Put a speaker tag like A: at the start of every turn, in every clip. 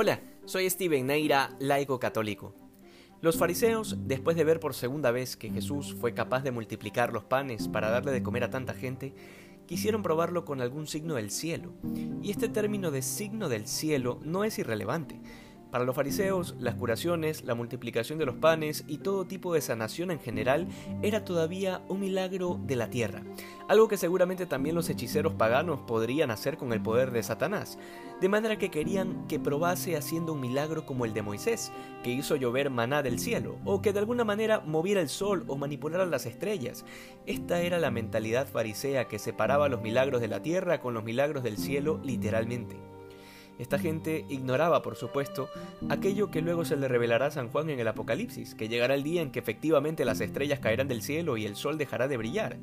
A: Hola, soy Steven Neira, laico católico. Los fariseos, después de ver por segunda vez que Jesús fue capaz de multiplicar los panes para darle de comer a tanta gente, quisieron probarlo con algún signo del cielo. Y este término de signo del cielo no es irrelevante, para los fariseos, las curaciones, la multiplicación de los panes y todo tipo de sanación en general era todavía un milagro de la tierra, algo que seguramente también los hechiceros paganos podrían hacer con el poder de Satanás, de manera que querían que probase haciendo un milagro como el de Moisés, que hizo llover maná del cielo, o que de alguna manera moviera el sol o manipulara las estrellas. Esta era la mentalidad farisea que separaba los milagros de la tierra con los milagros del cielo literalmente. Esta gente ignoraba, por supuesto, aquello que luego se le revelará a San Juan en el Apocalipsis, que llegará el día en que efectivamente las estrellas caerán del cielo y el sol dejará de brillar.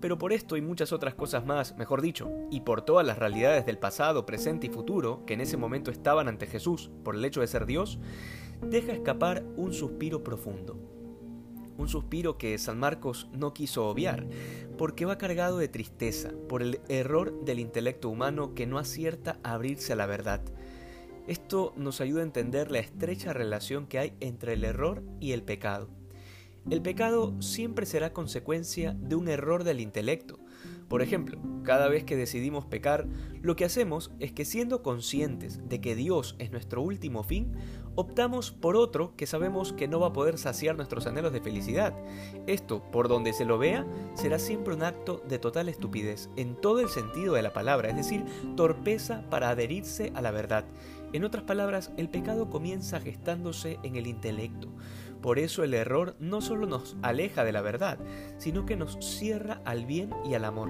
A: Pero por esto y muchas otras cosas más, mejor dicho, y por todas las realidades del pasado, presente y futuro que en ese momento estaban ante Jesús por el hecho de ser Dios, deja escapar un suspiro profundo un suspiro que San Marcos no quiso obviar, porque va cargado de tristeza por el error del intelecto humano que no acierta a abrirse a la verdad. Esto nos ayuda a entender la estrecha relación que hay entre el error y el pecado. El pecado siempre será consecuencia de un error del intelecto, por ejemplo, cada vez que decidimos pecar, lo que hacemos es que siendo conscientes de que Dios es nuestro último fin, optamos por otro que sabemos que no va a poder saciar nuestros anhelos de felicidad. Esto, por donde se lo vea, será siempre un acto de total estupidez, en todo el sentido de la palabra, es decir, torpeza para adherirse a la verdad. En otras palabras, el pecado comienza gestándose en el intelecto. Por eso el error no solo nos aleja de la verdad, sino que nos cierra al bien y al amor.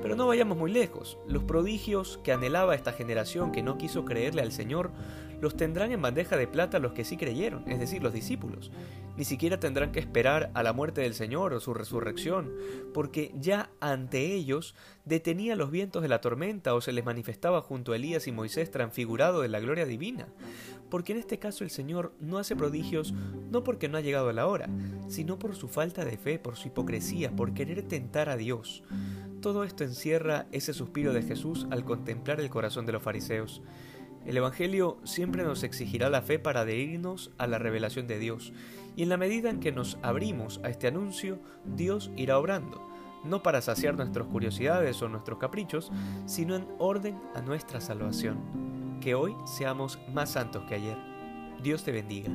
A: Pero no vayamos muy lejos. Los prodigios que anhelaba esta generación que no quiso creerle al Señor, los tendrán en bandeja de plata los que sí creyeron, es decir, los discípulos. Ni siquiera tendrán que esperar a la muerte del Señor o su resurrección, porque ya ante ellos detenía los vientos de la tormenta o se les manifestaba junto a Elías y Moisés transfigurado de la gloria divina. Porque en este caso el Señor no hace prodigios no porque no ha llegado la hora, sino por su falta de fe, por su hipocresía, por querer tentar a Dios. Todo esto encierra ese suspiro de Jesús al contemplar el corazón de los fariseos. El Evangelio siempre nos exigirá la fe para adherirnos a la revelación de Dios, y en la medida en que nos abrimos a este anuncio, Dios irá obrando, no para saciar nuestras curiosidades o nuestros caprichos, sino en orden a nuestra salvación. Que hoy seamos más santos que ayer. Dios te bendiga.